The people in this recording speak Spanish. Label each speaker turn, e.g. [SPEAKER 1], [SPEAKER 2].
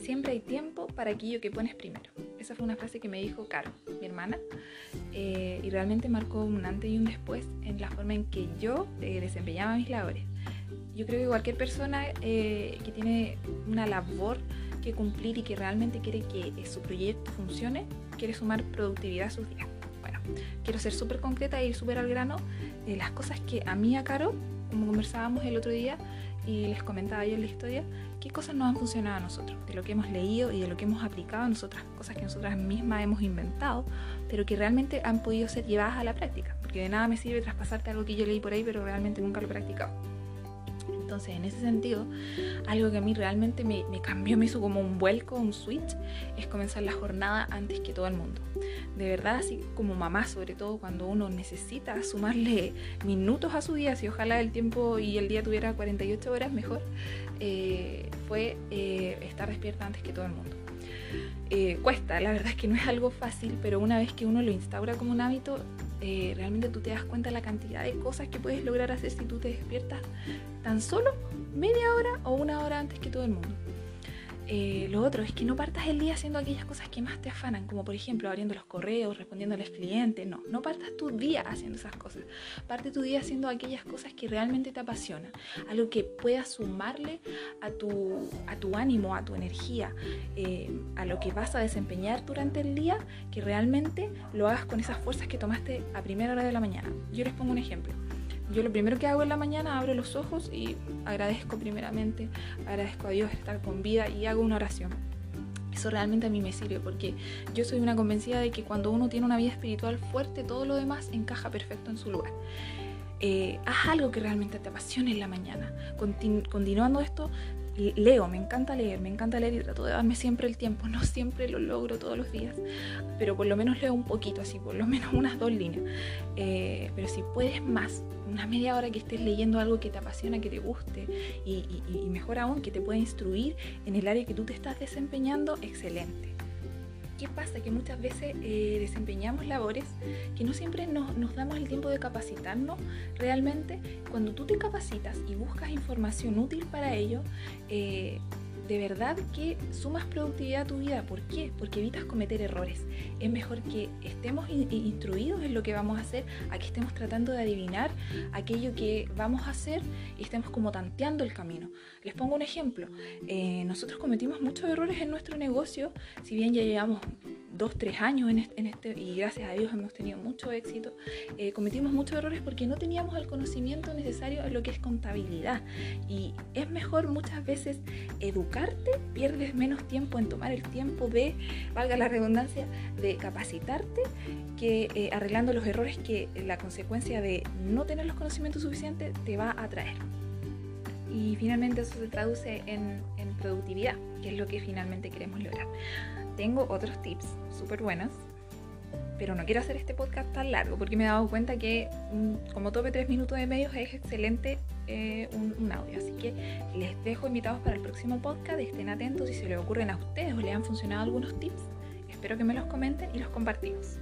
[SPEAKER 1] Siempre hay tiempo para aquello que pones primero. Esa fue una frase que me dijo Caro, mi hermana, eh, y realmente marcó un antes y un después en la forma en que yo eh, desempeñaba mis labores. Yo creo que cualquier persona eh, que tiene una labor que cumplir y que realmente quiere que su proyecto funcione, quiere sumar productividad a sus días. Quiero ser súper concreta y ir súper al grano. de las cosas que a mí, a Caro, como conversábamos el otro día y les comentaba yo en la historia, qué cosas nos han funcionado a nosotros, de lo que hemos leído y de lo que hemos aplicado a nosotras, cosas que nosotras mismas hemos inventado, pero que realmente han podido ser llevadas a la práctica, porque de nada me sirve traspasarte algo que yo leí por ahí, pero realmente nunca lo he practicado. Entonces, en ese sentido, algo que a mí realmente me, cambió, me hizo como un vuelco, un switch, es comenzar la jornada antes que todo el mundo. De verdad, así como mamá, sobre todo cuando uno necesita sumarle minutos a su día, si ojalá el tiempo y el día tuviera 48 horas mejor, eh, fue eh, estar despierta antes que todo el mundo. Eh, cuesta, la verdad es que no es algo fácil, pero una vez que uno lo instaura como un hábito, eh, realmente tú te das cuenta de la cantidad de cosas que puedes lograr hacer si tú te despiertas tan solo media hora o una hora antes que todo el mundo. Eh, lo otro es que no partas el día haciendo aquellas cosas que más te afanan, como por ejemplo abriendo los correos, respondiendo a los clientes. No, no partas tu día haciendo esas cosas. Parte tu día haciendo aquellas cosas que realmente te apasionan, algo que pueda sumarle a tu, a tu ánimo, a tu energía, eh, a lo que vas a desempeñar durante el día, que realmente lo hagas con esas fuerzas que tomaste a primera hora de la mañana. Yo les pongo un ejemplo. Yo lo primero que hago en la mañana, abro los ojos y agradezco primeramente, agradezco a Dios estar con vida y hago una oración. Eso realmente a mí me sirve porque yo soy una convencida de que cuando uno tiene una vida espiritual fuerte, todo lo demás encaja perfecto en su lugar. Eh, haz algo que realmente te apasione en la mañana. continuando esto, leo, me encanta leer, me encanta leer y trato de darme siempre el tiempo. No siempre lo logro todos los días, pero por lo menos leo un poquito, así, por lo menos unas dos líneas. Eh, pero si puedes más, una media hora que estés leyendo algo que te apasiona, que te guste y, y mejor aún, que te pueda instruir en el área que tú te estás desempeñando, excelente. ¿Qué pasa? Que muchas veces eh, desempeñamos labores que no siempre nos, damos el tiempo de capacitarnos realmente. Cuando tú te capacitas y buscas información útil para ello, eh, de verdad que sumas productividad a tu vida. ¿Por qué? Porque evitas cometer errores. Es mejor que estemos instruidos en lo que vamos a hacer a que estemos tratando de adivinar aquello que vamos a hacer y estemos como tanteando el camino. Les pongo un ejemplo. Eh, nosotros cometimos muchos errores en nuestro negocio, si bien ya llevamos dos, tres años en este, y gracias a Dios hemos tenido mucho éxito, eh, cometimos muchos errores porque no teníamos el conocimiento necesario en lo que es contabilidad. Y es mejor muchas veces educarte, pierdes menos tiempo en tomar el tiempo de, valga la redundancia, de capacitarte, que eh, arreglando los errores que la consecuencia de no tener los conocimientos suficientes te va a traer. Y finalmente eso se traduce en, en productividad, que es lo que finalmente queremos lograr tengo otros tips súper buenos, pero no quiero hacer este podcast tan largo porque me he dado cuenta que mm, como tope tres minutos de medios es excelente eh, un, audio. Así que les dejo invitados para el próximo podcast, estén atentos si se les ocurren a ustedes o les han funcionado algunos tips. Espero que me los comenten y los compartimos.